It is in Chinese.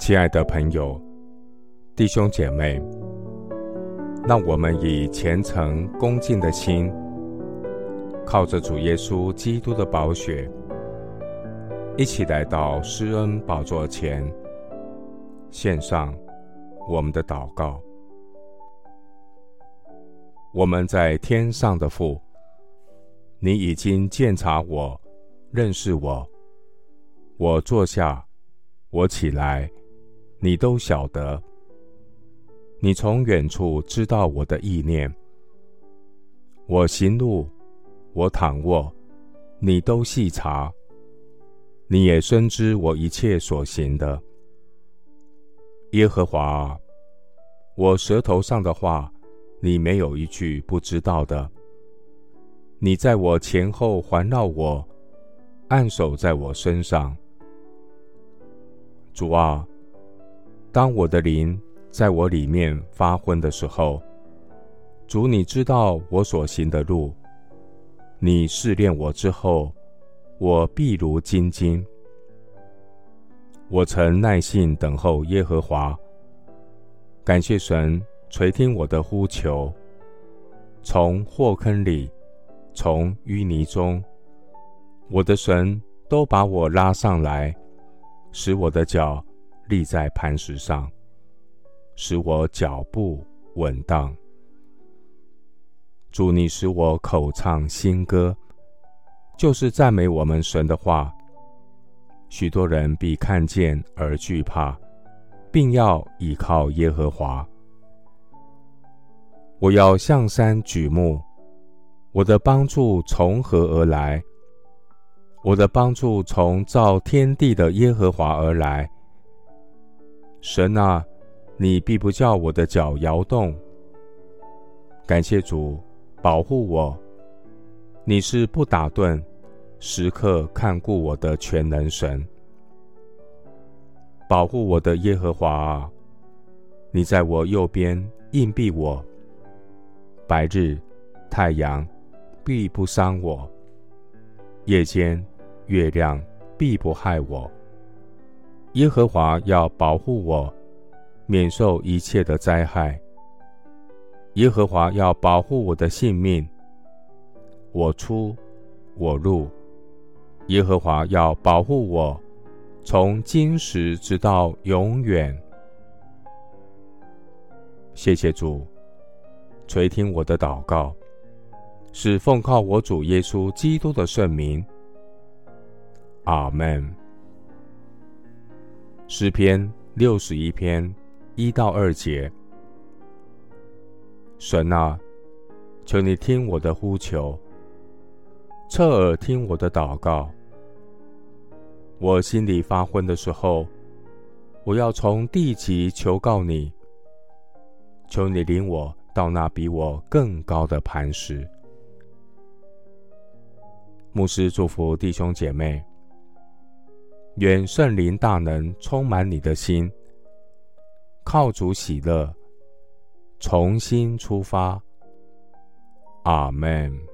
亲爱的朋友、弟兄姐妹，让我们以虔诚恭敬的心，靠着主耶稣基督的宝血，一起来到施恩宝座前，献上我们的祷告。我们在天上的父，你已经鉴察我，认识我，我坐下，我起来。你都晓得，你从远处知道我的意念。我行路，我躺卧，你都细察。你也深知我一切所行的。耶和华，我舌头上的话，你没有一句不知道的。你在我前后环绕我，按手在我身上。主啊。当我的灵在我里面发昏的时候，主，你知道我所行的路。你试炼我之后，我必如精金。我曾耐心等候耶和华，感谢神垂听我的呼求。从祸坑里，从淤泥中，我的神都把我拉上来，使我的脚。立在磐石上，使我脚步稳当。主，你使我口唱新歌，就是赞美我们神的话。许多人必看见而惧怕，并要倚靠耶和华。我要向山举目，我的帮助从何而来？我的帮助从造天地的耶和华而来。神啊，你必不叫我的脚摇动。感谢主保护我，你是不打盹、时刻看顾我的全能神。保护我的耶和华啊，你在我右边荫庇我，白日太阳必不伤我，夜间月亮必不害我。耶和华要保护我，免受一切的灾害。耶和华要保护我的性命，我出我入。耶和华要保护我，从今时直到永远。谢谢主，垂听我的祷告，是奉靠我主耶稣基督的圣名。阿门。诗篇六十一篇一到二节：神啊，求你听我的呼求，侧耳听我的祷告。我心里发昏的时候，我要从地极求告你，求你领我到那比我更高的磐石。牧师祝福弟兄姐妹。愿圣灵大能充满你的心，靠主喜乐，重新出发。阿门。